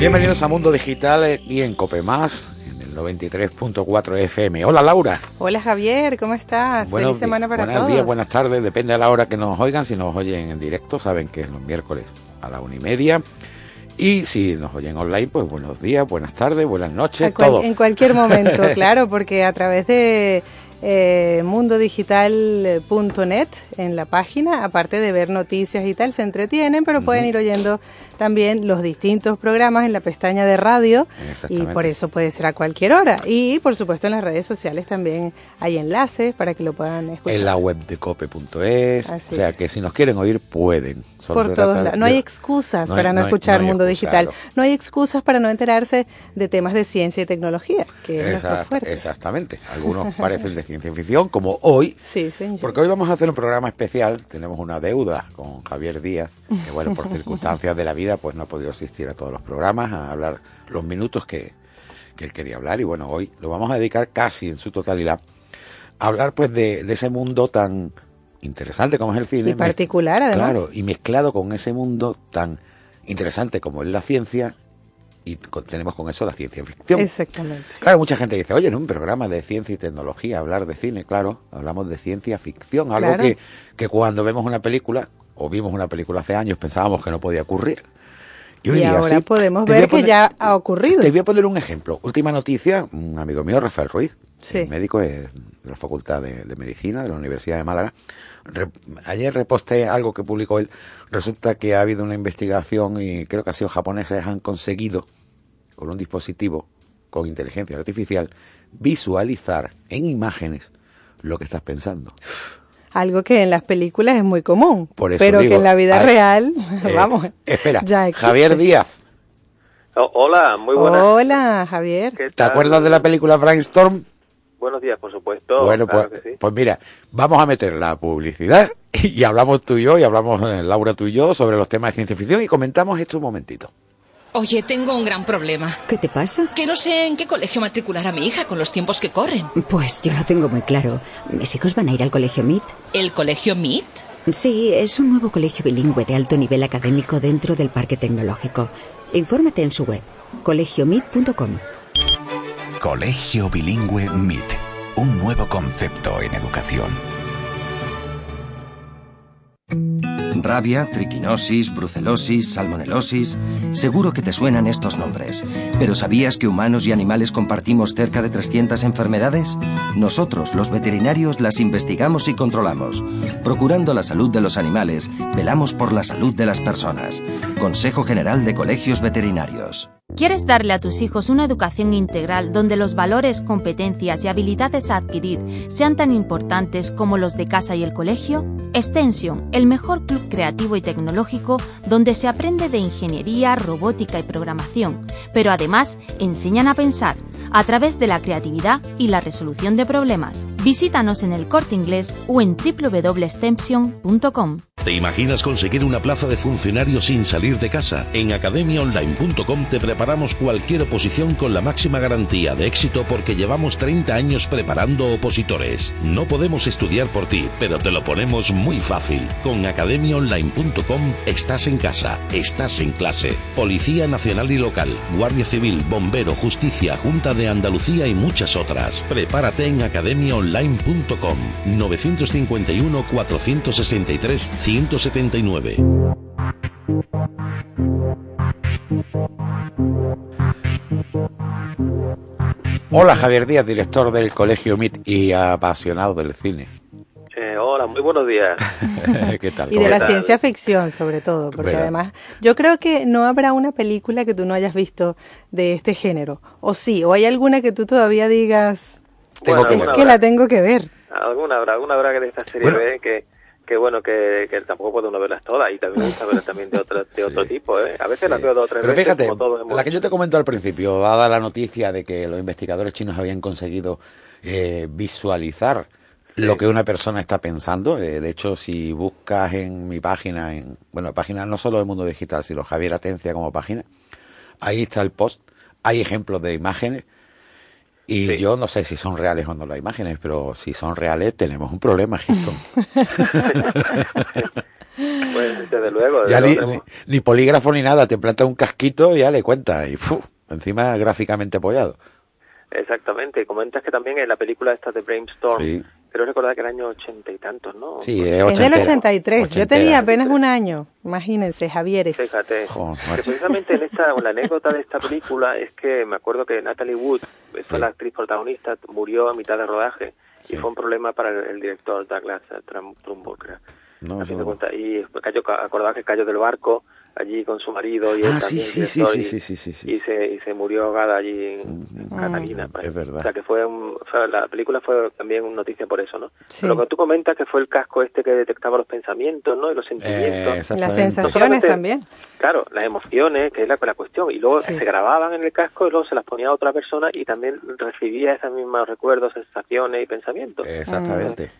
Bienvenidos a Mundo Digital y en Copemás, en el 93.4 FM. Hola Laura. Hola Javier, ¿cómo estás? Buenos Feliz semana para buenos todos. días, buenas tardes, depende de la hora que nos oigan. Si nos oyen en directo, saben que es los miércoles a la una y media. Y si nos oyen online, pues buenos días, buenas tardes, buenas noches, cual- todo. En cualquier momento, claro, porque a través de eh, mundodigital.net en la página, aparte de ver noticias y tal, se entretienen, pero pueden ir oyendo también los distintos programas en la pestaña de radio y por eso puede ser a cualquier hora. Y por supuesto en las redes sociales también hay enlaces para que lo puedan escuchar. En la web de cope.es. O sea es. que si nos quieren oír, pueden. Solo por se todos trata lados. de- No hay excusas no hay- para no, escuchar hay Mundo Digital. No hay excusas para no enterarse de temas de ciencia y tecnología, que es Exact- fuerte. exactamente. Algunos parecen de ciencia ficción, como hoy. Sí, señor. Porque hoy vamos a hacer un programa especial. Tenemos una deuda con Javier Díaz, que bueno, por circunstancias de la vida, pues no ha podido asistir a todos los programas, a hablar los minutos que, que él quería hablar. Y bueno, hoy lo vamos a dedicar casi en su totalidad a hablar pues de, de ese mundo tan interesante como es el cine. Y particular, además. Claro, y mezclado con ese mundo tan interesante como es la ciencia, y tenemos con eso la ciencia ficción. Exactamente. Claro, mucha gente dice, oye, en un programa de ciencia y tecnología, hablar de cine, claro, hablamos de ciencia ficción, algo Claro. que, que cuando vemos una película, o vimos una película hace años, pensábamos que no podía ocurrir. Y, ahora sí. podemos ver que ya ha ocurrido. Te voy a poner un ejemplo. Última noticia, un amigo mío, Rafael Ruiz, Sí. el médico de la Facultad de, de Medicina de la Universidad de Málaga. Re- ayer reposté algo que publicó él. Resulta que ha habido una investigación y creo que ha sido japoneses han conseguido, con un dispositivo con inteligencia artificial, visualizar en imágenes lo que estás pensando. Algo que en las películas es muy común, Por eso pero digo, que en la vida hay- real, Eh, vamos, Espera, ya. Javier Díaz, Oh, hola, muy buenas. Hola, Javier. ¿Qué ¿te acuerdas de la película Brainstorm? Buenos días, por supuesto. Bueno, claro pues, que sí. pues mira, vamos a meter la publicidad y hablamos tú y yo, y hablamos eh, Laura tú y yo sobre los temas de ciencia ficción y comentamos esto un momentito. Oye, tengo un gran problema. ¿Qué te pasa? Que no sé en qué colegio matricular a mi hija con los tiempos que corren. Pues yo lo tengo muy claro. Mis hijos van a ir al colegio MIT. ¿El colegio MIT? Sí, es un nuevo colegio bilingüe de alto nivel académico dentro del parque tecnológico. Infórmate en su web, colegiomit.com. Colegio Bilingüe MIT. Un nuevo concepto en educación. Rabia, triquinosis, brucelosis, salmonelosis. Seguro que te suenan estos nombres. Pero ¿sabías que humanos y animales compartimos cerca de 300 enfermedades? Nosotros, los veterinarios, las investigamos y controlamos. Procurando la salud de los animales, velamos por la salud de las personas. Consejo General de Colegios Veterinarios. ¿Quieres darle a tus hijos una educación integral donde los valores, competencias y habilidades a adquirir sean tan importantes como los de casa y el colegio? Extension, el mejor club creativo y tecnológico donde se aprende de ingeniería, robótica y programación, pero además enseñan a pensar a través de la creatividad y la resolución de problemas. Visítanos en el corte inglés o en www.extension.com. ¿Te imaginas conseguir una plaza de funcionario sin salir de casa? En academiaonline.com te preparamos cualquier oposición con la máxima garantía de éxito porque llevamos 30 años preparando opositores. No podemos estudiar por ti, pero te lo ponemos muy fácil. Con academiaonline.com estás en casa, estás en clase. Policía Nacional y Local, Guardia Civil, Bombero, Justicia, Junta de Andalucía y muchas otras. Prepárate en academiaonline.com 951 463 179. Hola Javier Díaz, director del Colegio MIT y apasionado del cine. Eh, hola, muy buenos días. ¿Qué tal? Y de la ciencia ficción, sobre todo, porque ¿Verdad? además yo creo que no habrá una película que tú no hayas visto de este género. O sí, o hay alguna que tú todavía digas, Tengo que es alguna que habrá. la tengo que ver. Alguna habrá, alguna habrá que de esta serie Bueno. B que, que bueno, que, que tampoco puede uno verlas todas y también me gusta verlas también de, otra, de otro tipo, ¿eh? A veces las veo dos o tres Pero veces, fíjate, como todos hemos la que yo te comento al principio, dada la noticia de que los investigadores chinos habían conseguido eh, visualizar lo que una persona está pensando, eh, de hecho, si buscas en mi página, en bueno, página no solo del mundo digital, sino Javier Atencia como página, ahí está el post, hay ejemplos de imágenes y yo no sé si son reales o no las imágenes, pero si son reales tenemos un problema, Houston. Pues desde luego, desde ya ni, luego ni, tenemos- ni polígrafo ni nada, te planta un casquito y ya le cuenta y encima gráficamente apoyado. Exactamente, comentas que también en la película esta de Brainstorm, Sí. creo recordar que era año ochenta y tantos, ¿no? Sí, es Es del ochentera. 83. Yo Ochentera. tenía apenas un año. Imagínense, Javieres. Fíjate, que precisamente en esta, la anécdota de esta película es que me acuerdo que Natalie Wood, Sí. la actriz protagonista, murió a mitad de rodaje Sí. y fue un problema para el, el director Douglas Trum- Trumbo, creo. No, no. y cayó, acordaba que cayó del barco allí con su marido y él Ah, sí, también, sí, sí, sí, y- sí, sí, sí, sí, y se y se murió ahogada allí en Catalina pues. es verdad. o sea que fue, un, fue- la película fue también una noticia por eso no Sí. pero lo que tú comentas que fue el casco este que detectaba los pensamientos no y los Eh, sentimientos Las exactamente. sensaciones también. Claro, las emociones, que es la, la cuestión, y luego Sí. se grababan en el casco y luego se las ponía a otra persona y también recibía esos mismos recuerdos, sensaciones y pensamientos. Exactamente.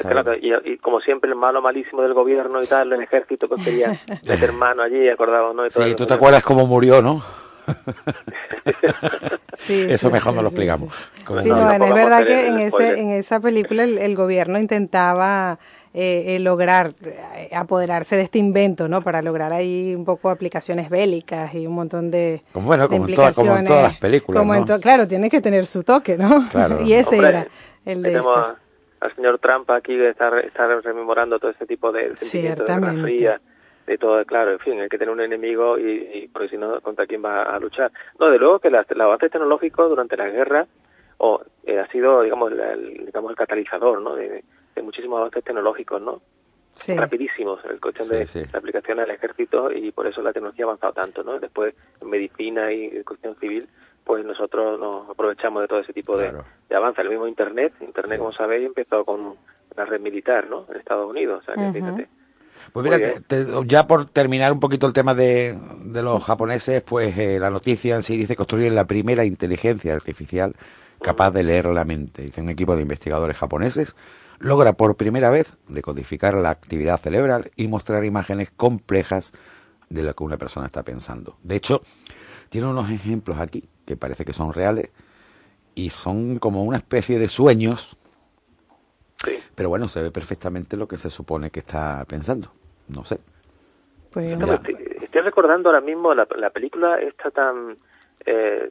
Claro, y, y como siempre el malo malísimo del gobierno y tal, el ejército que quería meter mano allí, acordado, ¿no? Y todo Sí, tú te acuerdas cómo murió, ¿no? Sí, Eso sí, mejor sí, no lo explicamos. sí. Con el Sí, No, no, nombre. no es verdad que en, ese, en esa película el, el gobierno intentaba eh, eh, lograr eh, apoderarse de este invento, ¿no? Para lograr ahí un poco aplicaciones bélicas y un montón de, Como, bueno, de como en todas- como en todas las películas, Como en ¿no? to- claro, tiene que tener su toque, ¿no? Claro. y ese Hombre, era el de tenemos este. a- al señor Trump aquí que está, está rememorando todo ese tipo de sentimientos de Guerra. Fría, de todo, claro, en fin, hay que tener un enemigo y, y porque si no, ¿contra quién va a luchar? No, de luego que las- los avances tecnológicos durante la guerra o, eh, ha sido, digamos, la- el, digamos, el catalizador, ¿no? De, de muchísimos avances tecnológicos, ¿no? Sí. rapidísimos el cuestión de Sí, sí. la aplicación al ejército y por eso la tecnología ha avanzado tanto, ¿no? Después en medicina y en cuestión civil, pues nosotros nos aprovechamos de todo ese tipo de, Claro. de avance. El mismo Internet, Internet Sí. como sabéis empezó con la red militar, ¿no? En Estados Unidos, o sea que fíjate. Pues mira, te- te- ya por terminar un poquito el tema de, de los japoneses, pues eh, la noticia en sí dice construyen la primera inteligencia artificial capaz de leer la mente. Dice un equipo de investigadores japoneses logra por primera vez decodificar la actividad cerebral y mostrar imágenes complejas de lo que una persona está pensando. De hecho, tiene unos ejemplos aquí que parece que son reales y son como una especie de sueños, Sí. pero bueno, se ve perfectamente lo que se supone que está pensando. No sé. Pues, No, estoy, estoy recordando ahora mismo la, la película esta tan eh,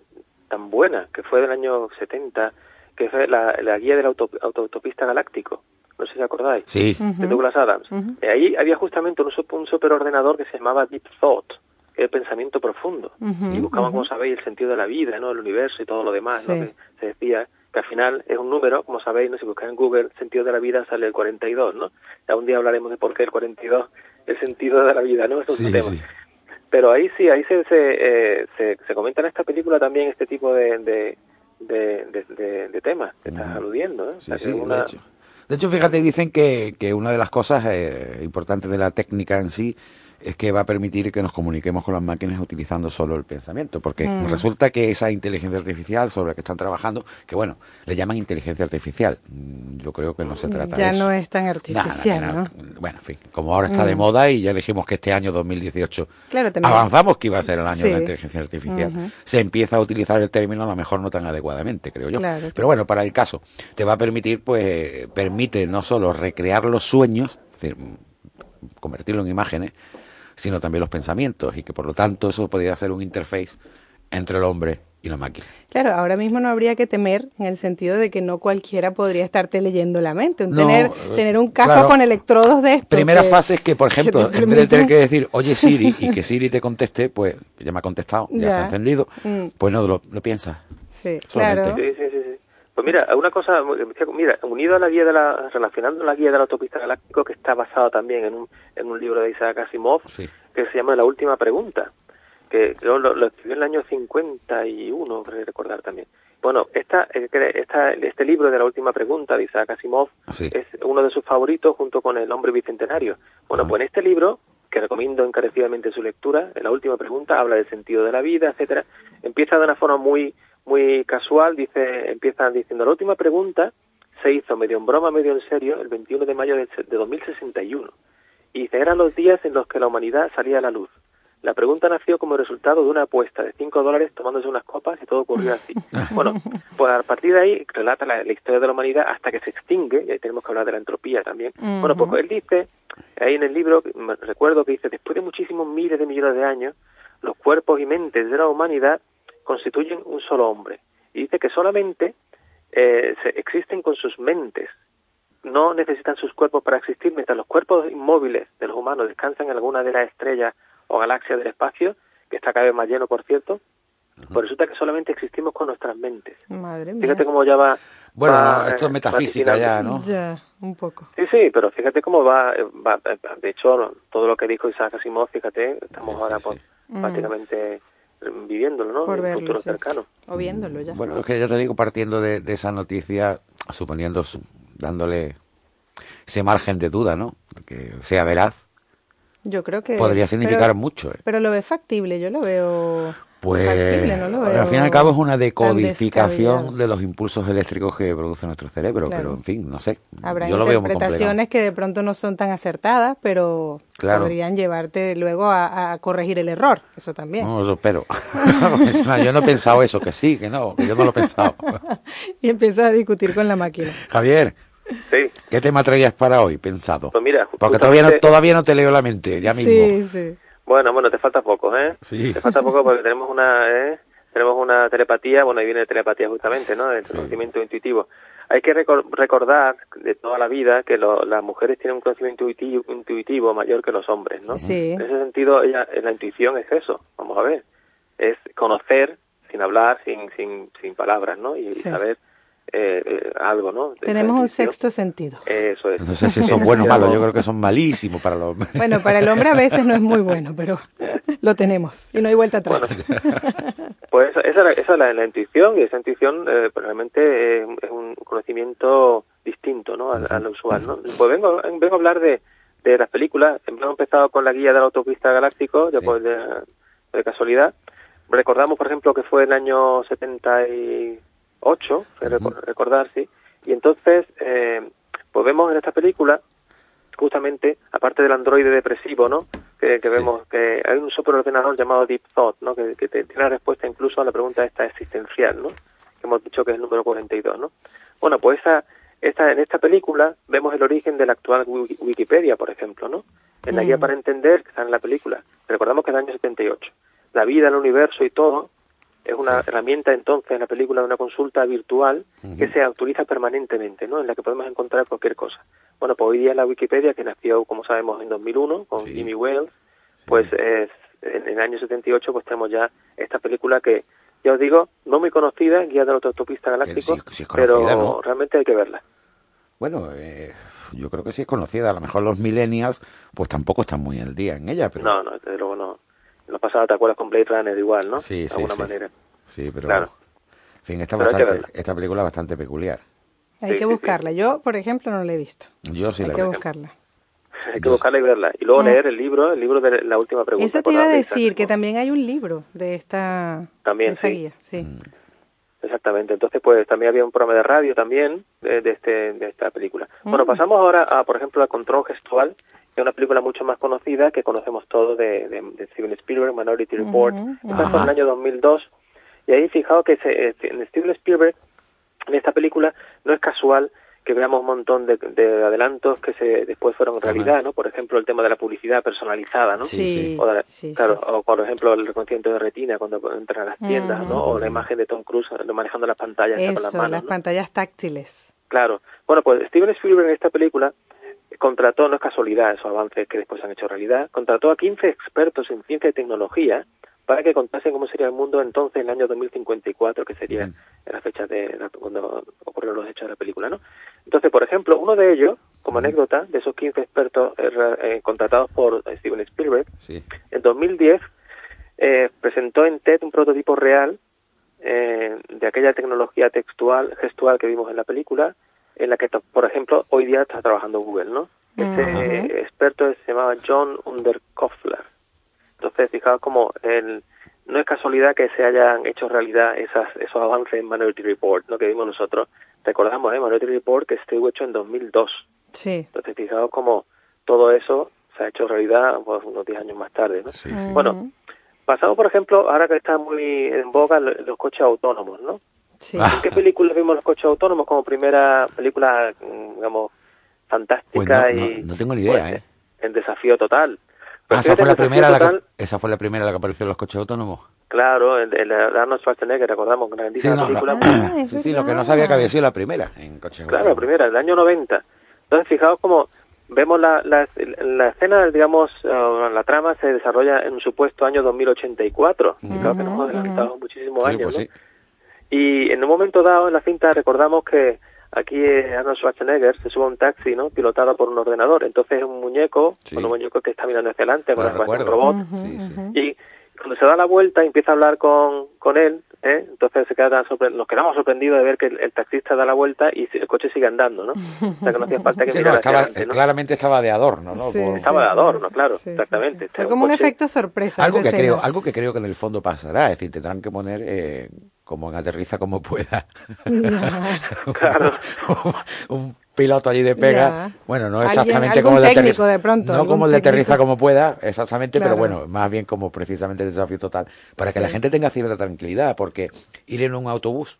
tan buena que fue del año 70, que fue la, la guía del auto, auto- autopista galáctico. No sé si acordáis. Sí. de Douglas Adams. Eh, ahí había justamente un, un superordenador que se llamaba Deep Thought, el pensamiento profundo. Y buscaban, como sabéis, el sentido de la vida, ¿no? el universo y todo lo demás. ¿no? Que se decía que al final es un número, como sabéis, ¿no? si buscáis en Google sentido de la vida sale el 42, ¿no? Ya un día hablaremos de por qué el 42 el sentido de la vida, ¿no? Eso es Sí, un tema. sí. Pero ahí sí, ahí se, se, eh, se, se comenta en esta película también este tipo de, de, de, de- de- de temas que estás aludiendo. ¿eh? O sea, una-. De hecho, fíjate, dicen que, que una de las cosas eh, importantes de la técnica en sí es que va a permitir que nos comuniquemos con las máquinas utilizando solo el pensamiento, porque Mm. resulta que esa inteligencia artificial sobre la que están trabajando, que bueno, le llaman inteligencia artificial, Mm, yo creo que no se trata Ya de eso. no es tan Nada, artificial, ¿no? Bueno, en fin, como ahora está de Mm. moda y ya dijimos que este año 2018 Claro, también. avanzamos que iba a ser el año de la inteligencia artificial. Se empieza a utilizar el término a lo mejor no tan adecuadamente, creo yo. Claro. Pero bueno, para el caso, te va a permitir, pues, permite no solo recrear los sueños, es decir, convertirlo en imágenes, sino también los pensamientos y que por lo tanto eso podría ser un interface entre el hombre y la máquina. Claro, ahora mismo no habría que temer en el sentido de que no cualquiera podría estarte leyendo la mente. Un No, tener, eh, tener un casco claro. con electrodos de esto. Primera que- fase es que, por ejemplo, en vez de tener que decir, oye Siri, y que Siri te conteste, pues ya me ha contestado, ya, se ha encendido, Mm. pues no lo, lo piensas. Sí, solamente. claro. Sí, sí. Pues mira, una cosa, mira, unido a la guía de la, relacionando la guía de la autopista galáctico, que está basado también en un, en un libro de Isaac Asimov, Sí. que se llama La última pregunta, que creo lo, lo escribió en el año 51, creo recordar también. Bueno, esta, eh, esta, este libro de La última pregunta de Isaac Asimov Sí. es uno de sus favoritos junto con El hombre bicentenario. Bueno, Ajá. pues en este libro, que recomiendo encarecidamente su lectura, en la última pregunta habla del sentido de la vida, etcétera. Empieza de una forma muy muy casual, dice empieza diciendo la última pregunta se hizo medio en broma, medio en serio, el 21 de mayo de, de 2061. Y dice, eran los días en los que la humanidad salía a la luz. La pregunta nació como resultado de una apuesta de 5 dólares tomándose unas copas y todo ocurrió así. Bueno, pues a partir de ahí relata la, la historia de la humanidad hasta que se extingue, y ahí tenemos que hablar de la entropía también. Bueno, pues él dice, ahí en el libro, me recuerdo que dice, después de muchísimos miles de millones de años, los cuerpos y mentes de la humanidad constituyen un solo hombre. Y dice que solamente eh, se, existen con sus mentes, no necesitan sus cuerpos para existir, mientras los cuerpos inmóviles de los humanos descansan en alguna de las estrellas o galaxias del espacio, que está cada vez más lleno, por cierto, pues resulta que solamente existimos con nuestras mentes. Madre mía. Fíjate cómo ya va... Bueno, va, no, esto es eh, metafísica ya. ¿no? Ya, un poco. Sí, sí, pero fíjate cómo va, eh, va- de hecho, todo lo que dijo Isaac Asimov, fíjate, estamos Sí, ahora sí, pues, Mm. prácticamente viviéndolo, ¿no? Por en verlo, futuro sí. cercano. O viéndolo ya. Bueno, es que ya te digo, partiendo de, de esa noticia, suponiendo, su- dándole ese margen de duda, ¿no? Que sea veraz, Yo creo que... podría significar pero- mucho. ¿eh? Pero lo ves factible, yo lo veo Pues, factible, no lo veo al fin y al cabo es una decodificación de los impulsos eléctricos que produce nuestro cerebro, Claro. pero en fin, no sé. Habrá Yo lo veo muy interpretaciones que de pronto no son tan acertadas, pero Claro. podrían llevarte luego a, a corregir el error, eso también. No, eso espero. Yo no he pensado eso, que sí, que no, que yo no lo he pensado. Y empiezas a discutir con la máquina. Javier, Sí, ¿qué tema traías para hoy pensado? pues mira, Porque todavía no, todavía no te leo la mente, ya mismo. Sí, sí. Bueno, bueno, te falta poco, ¿eh? Sí. Te falta poco porque tenemos una, ¿eh? Tenemos una telepatía, bueno, ahí viene telepatía justamente, ¿no? El Sí. conocimiento intuitivo. Hay que recor- recordar de toda la vida que lo- las mujeres tienen un conocimiento intuitivo, intuitivo mayor que los hombres, ¿no? Sí. En ese sentido, ella, la intuición es eso, vamos a ver. Es conocer sin hablar, sin, sin, sin palabras, ¿no? Y Sí. saber eh, eh, algo, ¿no? De Tenemos un sexto sentido. Eso es. No sé si son buenos o malos, yo creo que son malísimos para los hombres. Bueno, para el hombre a veces no es muy bueno, pero lo tenemos y no hay vuelta atrás. Pues esa, esa, esa es la, la intuición y esa intuición eh, pues realmente es, es un conocimiento distinto ¿no? al, al usual. ¿no? Pues vengo, vengo a hablar de, de las películas. Hemos empezado con la guía de la autopista galáctico, Sí. pues de, de casualidad. Recordamos, por ejemplo, que fue el año 78, que reco- recordar, sí. Y entonces, eh, pues vemos en esta película justamente, aparte del androide depresivo, ¿no? Que, que Sí. vemos que hay un superordenador llamado Deep Thought, ¿no? Que, que te- tiene la respuesta incluso a la pregunta esta existencial, ¿no? Que hemos dicho que es el número 42, ¿no? Bueno, pues esa, esta, en esta película vemos el origen de la actual Wiki- Wikipedia, por ejemplo, ¿no? En la guía Mm. para entender, que está en la película. Recordamos que es el año 78. La vida, el universo y todo es una herramienta entonces en la película de una consulta virtual que se actualiza permanentemente, ¿no? En la que podemos encontrar cualquier cosa. Bueno, pues hoy día la Wikipedia, que nació, como sabemos, en 2001 con Sí. Jimmy Wales, pues es, en el año 78 pues tenemos ya esta película que, ya os digo, no muy conocida, Guía de la Autopista Galáctico, conocida, pero ¿no? realmente hay que verla. Bueno, eh, yo creo que sí es conocida. A lo mejor los millennials, pues tampoco están muy al día en ella, pero No, no, desde luego no. En lo pasado te acuerdas con Blade Runner igual, ¿no? Sí, de sí, alguna sí. manera. sí, pero Claro. en fin, esta, bastante, esta película es bastante peculiar. Hay Sí, que sí, sí. buscarla. Yo, por ejemplo, no la he visto. Yo sí Hay la que buscarla. hay que buscarla y verla. Y luego leer el libro, el libro de la última pregunta. Eso te iba a decir, que también hay un libro de esta, también, de esta guía. Sí. Mm. Exactamente. Entonces, pues también había un programa de radio también de, de este, de esta película. Bueno, Mm. pasamos ahora a, por ejemplo, a Control Gestual, es una película mucho más conocida que conocemos todos de, de, de Steven Spielberg, Minority Report. Ujú, Esta fue en el año 2002. Y ahí fijaos que se, este, en Steven Spielberg, en esta película, no es casual que veamos un montón de, de adelantos que se después fueron realidad, ¿no? Por ejemplo, el tema de la publicidad personalizada, ¿no? Sí. O de la- sí, claro, sí, o por ejemplo el reconocimiento de retina cuando entran a las tiendas, ¿no? O la imagen de Tom Cruise manejando las pantallas con las Eso, manos. las ¿no? pantallas táctiles. Claro. Bueno, pues Steven Spielberg en esta película contrató, no es casualidad esos avances que después se han hecho realidad, contrató a 15 expertos en ciencia y tecnología para que contasen cómo sería el mundo entonces en el año 2054, que sería la fecha de la- cuando ocurrieron los hechos de la película, ¿no? Entonces, por ejemplo, uno de ellos, como anécdota, de esos 15 expertos eh, eh, contratados por Steven Spielberg, Sí. en 2010 eh, presentó en TED un prototipo real eh, de aquella tecnología textual, gestual que vimos en la película, en la que, por ejemplo, hoy día está trabajando Google, ¿no? Este eh, experto se llamaba John Underkoffler. Entonces, fijaos como el, no es casualidad que se hayan hecho realidad esas, esos avances en Minority Report, ¿no? Que vimos nosotros. Recordamos, ¿eh? Minority Report que estuvo hecho en 2002. Sí. Entonces, fijaos como todo eso se ha hecho realidad pues, unos 10 años más tarde, ¿no? Sí, sí. Bueno, pasamos, por ejemplo, ahora que está muy en boga lo- los coches autónomos, ¿no? Sí. Ah. ¿En qué película vimos los coches autónomos como primera película, digamos, fantástica Pues no- y... no- no tengo ni idea, pues, ¿eh? En desafío total. Pues Ah, esa fíjate, fue la primera, la que, esa fue la primera la que apareció en los coches autónomos. Claro, el, el Arnold Schwarzenegger, recordamos, Sí, grandísima no, la- película. Ah, sí, sí, lo que no sabía que había sido la primera en coches Claro, la primera, el año 90. Entonces, fijaos como vemos la, la, la escena, digamos, eh, la trama se desarrolla en un supuesto año 2084. Fijaos que nos hemos adelantado muchísimos Sí, años, pues ¿no? sí. Y en un momento dado en la cinta recordamos que aquí eh, Arnold Schwarzenegger se sube a un taxi, ¿no? Pilotado por un ordenador. Entonces es un muñeco, Sí. un muñeco que está mirando hacia adelante, con cual es un robot. Sí, sí. Y cuando se da la vuelta y empieza a hablar con, con él, ¿eh? entonces se queda sorpre- nos quedamos sorprendidos de ver que el, el taxista da la vuelta y el coche sigue andando, ¿no? O sea que no hacía falta que Sí, no, mirara hacia estaba, adelante, ¿no? claramente estaba de adorno, ¿no? Sí, Por- Estaba de adorno, claro, Sí, exactamente. sí. Fue como un coche- efecto sorpresa. algo que creo algo que creo que en el fondo pasará es decir tendrán que poner eh, como en aterriza como pueda. Claro. un piloto allí de pega. Bueno no exactamente como el de aterriza. de pronto, no como el de aterriza como pueda exactamente Claro. pero bueno más bien como precisamente el desafío total para que la gente tenga cierta tranquilidad porque ir en un autobús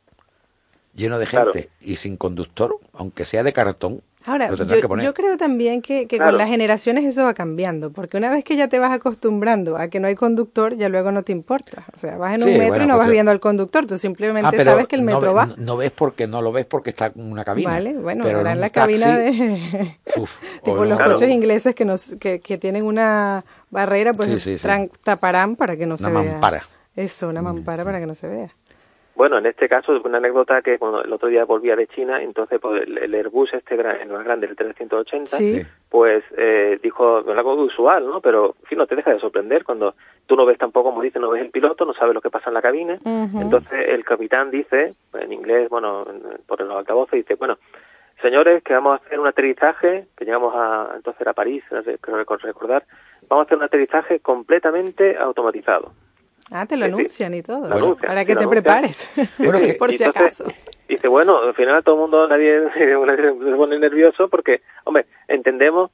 lleno de Claro. gente y sin conductor aunque sea de cartón Ahora, yo, que poner yo creo también que, que Claro. con las generaciones eso va cambiando, porque una vez que ya te vas acostumbrando a que no hay conductor, ya luego no te importa. O sea, vas en un metro bueno, y no pues vas yo- viendo al conductor, tú simplemente Ah, sabes que el no metro ve- va. No, no ves porque no lo ves porque está en una cabina. Vale, bueno, pero en un la cabina de... uf, tipo los en- coches ingleses que, nos, que, que tienen una barrera, pues Sí, sí, sí. tran- taparán para que no se Una vea. mampara. Eso, una mampara para que no se vea. Bueno, en este caso, una anécdota que cuando el otro día volvía de China, entonces pues, el, el Airbus este gran, el más grande, el 380, Sí. Pues eh, dijo algo usual, ¿no? Pero, en fin, no te deja de sorprender cuando tú no ves tampoco, como dice, no ves el piloto, no sabes lo que pasa en la cabina. Entonces el capitán dice, en inglés, bueno, en- por los altavoces, dice, bueno, señores, que vamos a hacer un aterrizaje, que llegamos a, entonces a París, no sé, creo recor- recordar, vamos a hacer un aterrizaje completamente automatizado. Ah, te lo Sí, sí. anuncian y todo. Anuncian, para que te anuncian. prepares. Bueno, que- Por si entonces, acaso. Dice, bueno, al final todo el mundo, nadie, nadie se pone nervioso porque, hombre, entendemos,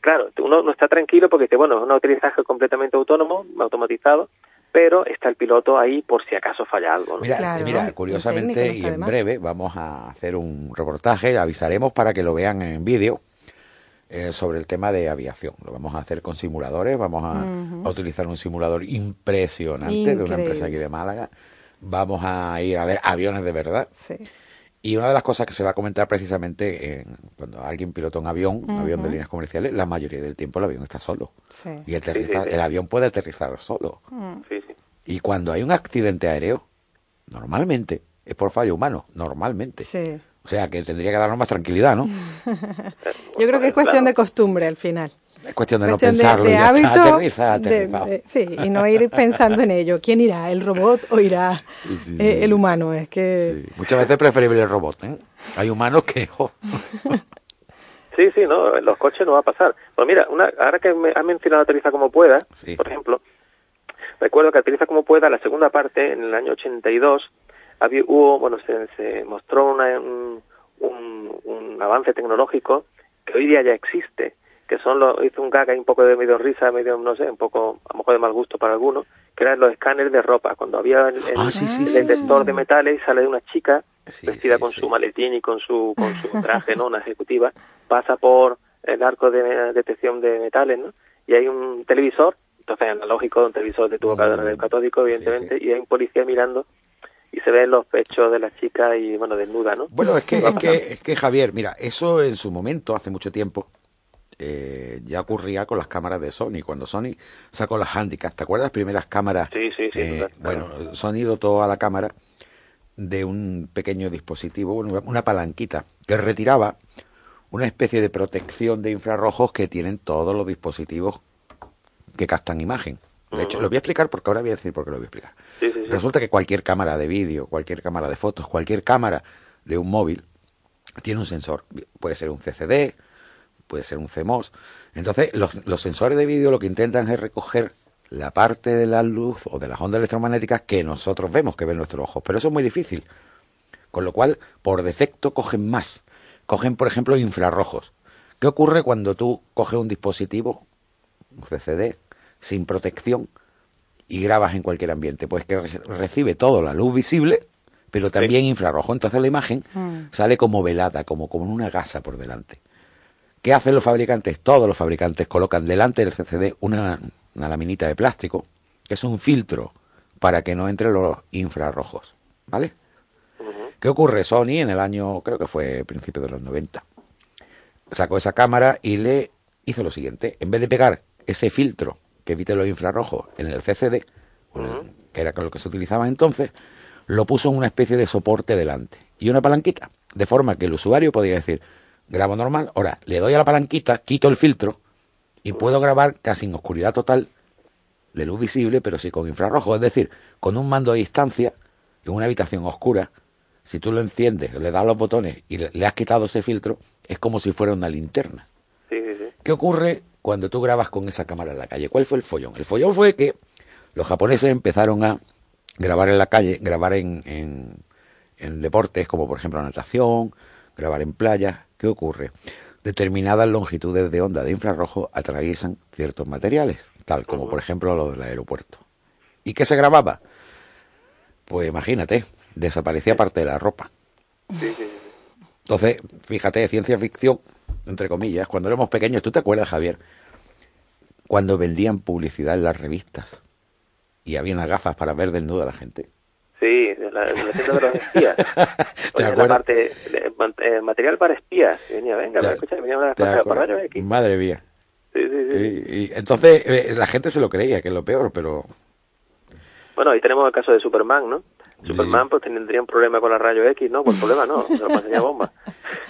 claro, uno no está tranquilo porque dice, bueno, es un aterrizaje completamente autónomo, automatizado, pero está el piloto ahí por si acaso falla algo. ¿no? Mira, Claro, mira, curiosamente no y en breve vamos a hacer un reportaje, avisaremos para que lo vean en vídeo eh, sobre el tema de aviación. Lo vamos a hacer con simuladores, vamos a, a utilizar un simulador impresionante de una empresa aquí de Málaga. Vamos a ir a ver aviones de verdad. Sí. Y una de las cosas que se va a comentar precisamente en- cuando alguien pilota un avión, un avión de líneas comerciales, la mayoría del tiempo el avión está solo. Sí. Y aterriza, sí, sí. el avión puede aterrizar solo. Sí, sí. Y cuando hay un accidente aéreo, normalmente es por fallo humano, normalmente. Sí. O sea que tendría que darnos más tranquilidad, ¿no? Yo creo que es cuestión de costumbre al final. Es cuestión de Cuestión no pensarlo de, y está, hábito. aterriza, de- sí, y no ir pensando en ello. ¿Quién irá? ¿El robot o irá Sí, sí, eh, sí. el humano? Es que. Sí, Muchas veces es preferible el robot, ¿eh? Hay humanos que... jo, Sí, sí, ¿no? En los coches no va a pasar. Pues mira, una, ahora que me ha mencionado Aterriza como pueda, por ejemplo, recuerdo que Aterriza como pueda, la segunda parte, en el año 82, había, hubo, bueno, se, se mostró una, un, un, un avance tecnológico que hoy día ya existe, que son los, hizo un gag ahí un poco de medio risa, medio, no sé, un poco, a lo mejor de mal gusto para algunos, que eran los escáneres de ropa, cuando había el, el- Ah, sí, sí, el sí, detector de metales y sale una chica vestida con su maletín y con su, con su traje, ¿no? Una ejecutiva, pasa por el arco de detección de metales, ¿no? Y hay un televisor, entonces analógico, un televisor de tubo Mm, catódico, evidentemente, y hay un policía mirando y se ven los pechos de la chica y, bueno, desnuda, ¿no? Bueno, es que, es que, es que Javier, mira, eso en su momento, hace mucho tiempo, eh, ya ocurría con las cámaras de Sony. Cuando Sony sacó las Handicaps, ¿te acuerdas? Las primeras cámaras. Sí, sí, sí. eh, claro. bueno, Sony dotó a la cámara de un pequeño dispositivo, una palanquita, que retiraba una especie de protección de infrarrojos que tienen todos los dispositivos que captan imagen. De hecho, lo voy a explicar porque ahora voy a decir por qué lo voy a explicar. Sí, sí, sí. Resulta que cualquier cámara de vídeo, cualquier cámara de fotos, cualquier cámara de un móvil tiene un sensor. Puede ser un CCD, puede ser un CMOS. Entonces, los, los sensores de vídeo lo que intentan es recoger la parte de la luz o de las ondas electromagnéticas que nosotros vemos, que ven nuestros ojos. Pero eso es muy difícil. Con lo cual, por defecto, cogen más. Cogen, por ejemplo, infrarrojos. ¿Qué ocurre cuando tú coges un dispositivo, un CCD, sin protección, y grabas en cualquier ambiente? Pues que re- recibe toda la luz visible, pero también infrarrojo. Entonces la imagen Mm. sale como velada, como, como una gasa por delante. ¿Qué hacen los fabricantes? Todos los fabricantes colocan delante del CCD una, una laminita de plástico, que es un filtro para que no entren los infrarrojos. ¿Vale? ¿Qué ocurre? Sony en el año, creo que fue principio de los 90, sacó esa cámara y le hizo lo siguiente. En vez de pegar ese filtro que evite los infrarrojos en el CCD, el- que era lo que se utilizaba entonces, lo puso en una especie de soporte delante y una palanquita, de forma que el usuario podía decir, grabo normal, ahora le doy a la palanquita, quito el filtro y puedo grabar casi en oscuridad total de luz visible, pero sí con infrarrojo, es decir, con un mando a distancia en una habitación oscura, si tú lo enciendes, le das los botones y le, le has quitado ese filtro, es como si fuera una linterna. Sí, sí, sí. ¿Qué ocurre cuando tú grabas con esa cámara en la calle? ¿Cuál fue el follón? El follón fue que los japoneses empezaron a grabar en la calle, grabar en, en, en deportes como por ejemplo natación, grabar en playas. ¿Qué ocurre? Determinadas longitudes de onda de infrarrojo atraviesan ciertos materiales, tal como por ejemplo los del aeropuerto. ¿Y qué se grababa? Pues imagínate, desaparecía parte de la ropa. Entonces, fíjate, ciencia ficción, entre comillas, cuando éramos pequeños, ¿tú te acuerdas, Javier? Cuando vendían publicidad en las revistas y había unas gafas para ver desnuda a la gente. Sí, la, la tienda de los espías. Eh, material para espías. Venía, venga, Te- escucha, venía una ¿Te cosa rayos X. Madre mía. Sí, sí, sí. Y, y entonces eh, la gente se lo creía, que es lo peor, pero Bueno, ahí tenemos el caso de Superman, ¿no? Superman pues tendría un problema con la rayo X, ¿no? Pues problema no, se lo pasaría bomba.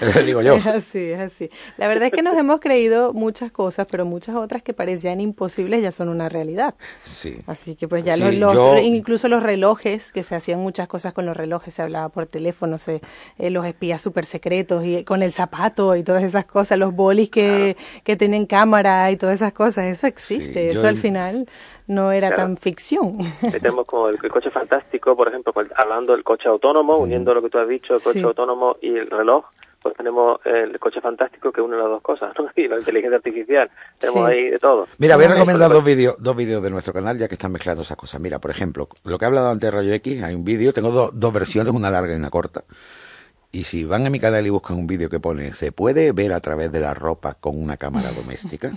digo yo. Es así, es así. La verdad es que nos hemos creído muchas cosas, pero muchas otras que parecían imposibles ya son una realidad. Sí. Así que pues ya Sí, los, los- yo- incluso los relojes, que se hacían muchas cosas con los relojes, se hablaba por teléfono, se, eh, los espías súper secretos y con el zapato y todas esas cosas, los bolis que, que tienen cámara y todas esas cosas, eso existe, Sí, eso al el- final no era Claro. tan ficción. Tenemos como el, el coche fantástico, por ejemplo, pues, hablando del coche autónomo, uniendo lo que tú has dicho, el coche Sí. autónomo y el reloj, pues tenemos el coche fantástico que une las dos cosas, ¿no? Y la inteligencia artificial, tenemos Sí. ahí de todo. Mira, voy a recomendar dos vídeos, dos vídeos de nuestro canal ya que están mezclando esas cosas. Mira, por ejemplo, lo que he hablado antes de Rayo X, hay un vídeo, tengo do- dos versiones, una larga y una corta. Y si van a mi canal y buscan un vídeo que pone ¿se puede ver a través de la ropa con una cámara doméstica?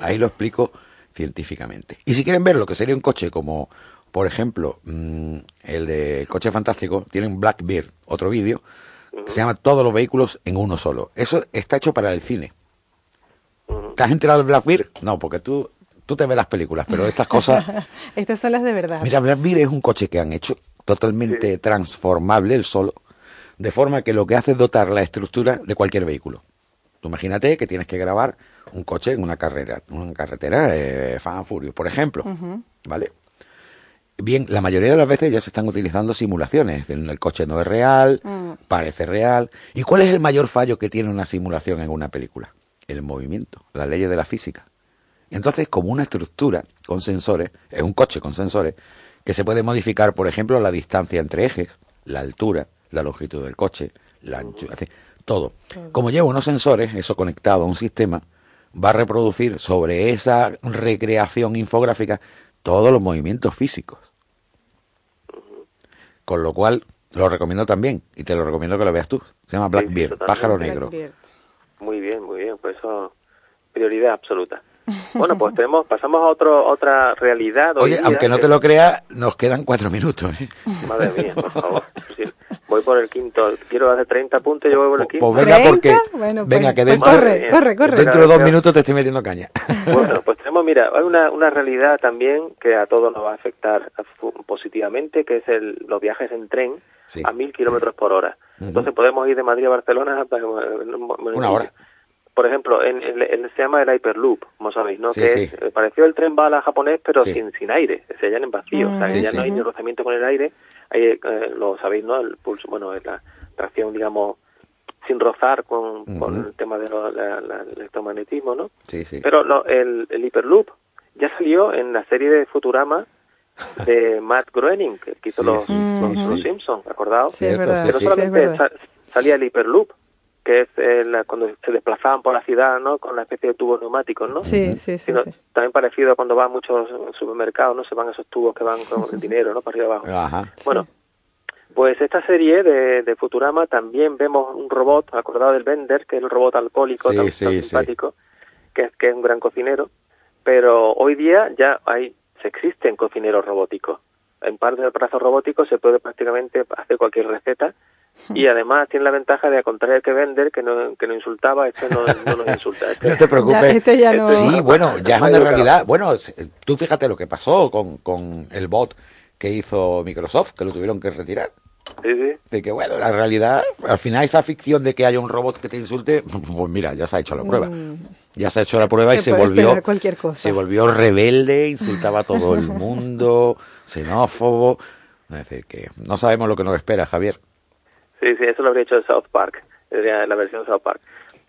Ahí lo explico científicamente. Y si quieren ver lo que sería un coche como, por ejemplo, mm, el de Coche Fantástico, tienen Blackbeard, otro vídeo, que se llama Todos los vehículos en uno solo. Eso está hecho para el cine. ¿Te has enterado del Blackbeard? No, porque tú, tú te ves las películas, pero estas cosas... Estas son las de verdad. Mira, Blackbeard es un coche que han hecho totalmente transformable el solo, de forma que lo que hace es dotar la estructura de cualquier vehículo. Tú imagínate que tienes que grabar un coche en una carrera, una carretera eh, Fan Furio, por ejemplo. ¿vale? Bien, la mayoría de las veces ya se están utilizando simulaciones. El coche no es real, Mm. parece real. ¿Y cuál es el mayor fallo que tiene una simulación en una película? el movimiento, las leyes de la física. Entonces, como una estructura con sensores, es un coche con sensores, que se puede modificar, por ejemplo, la distancia entre ejes, la altura, la longitud del coche, la anchura, todo. Como lleva unos sensores, eso conectado a un sistema, va a reproducir sobre esa recreación infográfica todos los movimientos físicos. Con lo cual, lo recomiendo también, y te lo recomiendo que lo veas tú. Se llama Blackbeard, pájaro negro. Muy bien, muy bien, pues eso, prioridad absoluta. Bueno, pues tenemos, pasamos a otro, otra realidad. Oye, aunque no te lo creas, nos quedan cuatro minutos. ¿eh? Madre mía, por favor. voy por el quinto. Quiero hacer 30 puntos y yo voy por el quinto. Pues venga, porque. Bueno, venga, que dentro, corre, corre, corre. Dentro de dos minutos te estoy metiendo caña. Bueno, pues tenemos, mira, hay una, una realidad también que a todos nos va a afectar positivamente, que es el, los viajes en tren a mil kilómetros por hora. Entonces podemos ir de Madrid a Barcelona. Una hora por ejemplo, en, se llama el Hyperloop, como sabéis, ¿no? que Es, eh, pareció el tren bala japonés, pero sin, sin aire, se hallan en vacío, o sea, que ya no hay ni rozamiento con el aire, eh, lo sabéis, ¿no? El pulso, bueno, la tracción, digamos, sin rozar con, con el tema del electromagnetismo, ¿no? Sí, sí. Pero lo, el, el Hyperloop ya salió en la serie de Futurama de Matt Groening, que hizo los, los, Simpsons, ¿acordados? Sí, es verdad. Pero solamente salía el Hyperloop, que es eh, cuando se desplazaban por la ciudad, ¿no? Con una especie de tubos neumáticos, ¿no? Sí, sí, sí, También parecido a cuando van muchos supermercados, ¿no? Se van esos tubos que van con el dinero, ¿no? Para arriba abajo. Ajá, bueno, pues esta serie de, de, Futurama también vemos un robot, acordado del Bender, que es el robot alcohólico tan, simpático, que es, que es un gran cocinero, pero hoy día ya hay, se existen cocineros robóticos. En parte del brazo robótico se puede prácticamente hacer cualquier receta y además tiene la ventaja de, a contrario que vender, que no, que no insultaba, este no, no nos insulta. Este no te preocupes. Este ya no... Sí, bueno, ya es una realidad. Bueno, tú fíjate lo que pasó con, con el bot que hizo Microsoft, que lo tuvieron que retirar. Sí, sí. De que, bueno, la realidad, al final esa ficción de que haya un robot que te insulte, pues mira, ya se ha hecho la prueba. Mm. Ya se ha hecho la prueba y se volvió, se volvió rebelde, insultaba a todo el mundo, xenófobo. Es decir, que no sabemos lo que nos espera, Javier. Sí, sí, eso lo habría hecho South Park, la versión South Park.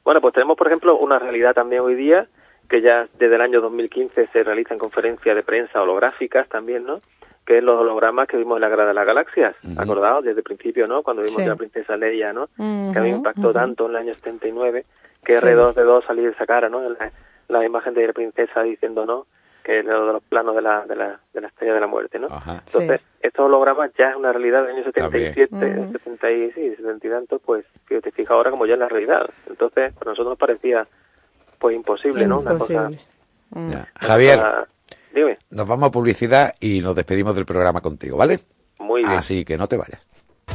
Bueno, pues tenemos, por ejemplo, una realidad también hoy día, que ya desde el año 2015 se realizan conferencias de prensa holográficas también, ¿no? Que es los hologramas que vimos en la Grada de las Galaxias, ¿acordados? Desde el principio, ¿no? Cuando vimos a la princesa Leia, ¿no? Que a mí me impactó tanto en el año 79, que R2D2 salía de esa cara, ¿no? La, la imagen de la princesa diciendo, ¿no? Que es lo de los planos de la, de la, de la estrella de la muerte, ¿no? Entonces, estos hologramas ya es una realidad del año 77, 76, 70 y tanto, pues, que te fijas ahora como ya es la realidad. Entonces, para nosotros nos parecía, pues, imposible, ¿no? Una cosa... Mm. Javier, dime. nos vamos a publicidad y nos despedimos del programa contigo, ¿vale? Muy bien. Así que no te vayas.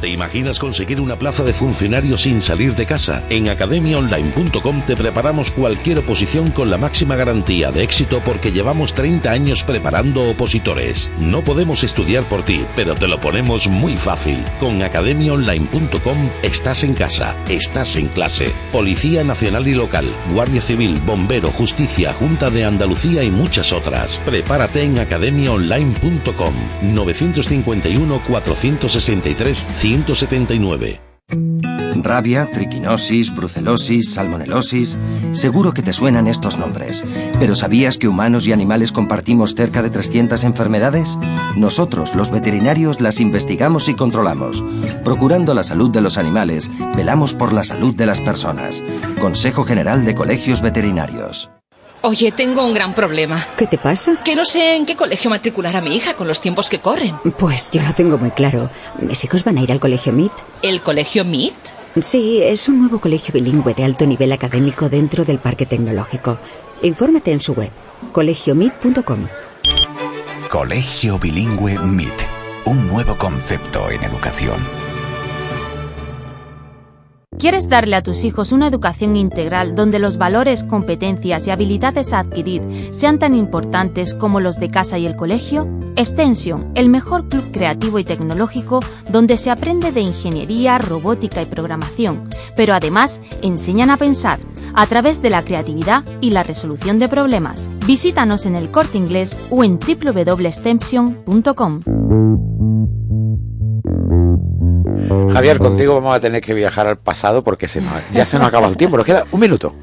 ¿Te imaginas conseguir una plaza de funcionario sin salir de casa? En academiaonline.com te preparamos cualquier oposición con la máxima garantía de éxito porque llevamos 30 años preparando opositores. No podemos estudiar por ti, pero te lo ponemos muy fácil. Con academiaonline.com estás en casa, estás en clase. Policía Nacional y Local, Guardia Civil, Bombero, Justicia, Junta de Andalucía y muchas otras. Prepárate en academiaonline.com 951 463 179. Rabia, triquinosis, brucelosis, salmonelosis. Seguro que te suenan estos nombres. Pero ¿sabías que humanos y animales compartimos cerca de 300 enfermedades? Nosotros, los veterinarios, las investigamos y controlamos. Procurando la salud de los animales, velamos por la salud de las personas. Consejo General de Colegios Veterinarios. Oye, tengo un gran problema. ¿Qué te pasa? Que no sé en qué colegio matricular a mi hija con los tiempos que corren. Pues yo lo tengo muy claro. Mis hijos van a ir al colegio MIT. ¿El colegio MIT? Sí, es un nuevo colegio bilingüe de alto nivel académico dentro del parque tecnológico. Infórmate en su web, colegiomit.com. Colegio Bilingüe MIT. Un nuevo concepto en educación. ¿Quieres darle a tus hijos una educación integral donde los valores, competencias y habilidades a adquirir sean tan importantes como los de casa y el colegio? Extension, el mejor club creativo y tecnológico donde se aprende de ingeniería, robótica y programación, pero además enseñan a pensar a través de la creatividad y la resolución de problemas. Visítanos en el corte inglés o en www.extension.com. Javier, contigo vamos a tener que viajar al pasado porque se ya se nos acaba el tiempo. Nos queda un minuto.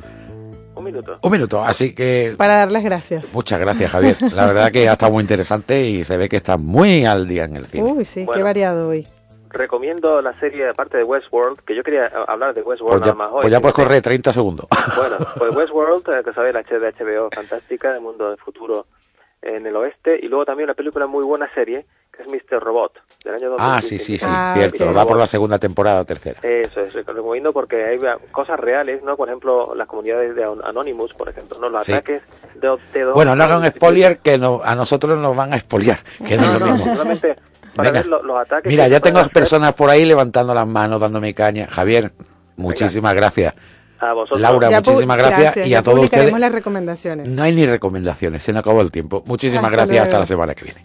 Un minuto. Un minuto, así que... Para dar las gracias. Muchas gracias, Javier. La verdad que ha estado muy interesante y se ve que está muy al día en el cine. Uy, sí, qué Bueno. variado hoy. Recomiendo la serie, aparte de Westworld, que yo quería hablar de Westworld Pues ya, nada más hoy. pues ya puedes correr 30 segundos. Bueno, pues Westworld, eh, que sabéis, la H de HBO fantástica, el mundo del futuro en el oeste, y luego también una película muy buena serie, que es Mr. Robot, del año 2015. Ah, sí, sí, sí, Ah, cierto. Va por la segunda temporada o tercera. Eso es, lo recomiendo porque hay cosas reales, ¿no? Por ejemplo, las comunidades de An- Anonymous, por ejemplo, ¿no? Los Sí. ataques de, de Bueno, no hagan spoiler que no, a nosotros nos van a expoliar, que no, No, es lo no, mismo. solamente para Venga. ver lo- los ataques. Mira, ya tengo personas por ahí levantando las manos, dándome caña. Javier, muchísimas gracias. A vosotros. Laura, Ya muchísimas gracias, y ya a todos ustedes. las recomendaciones. No hay ni recomendaciones, se nos acabó el tiempo. Muchísimas Hasta gracias, hasta la semana que viene.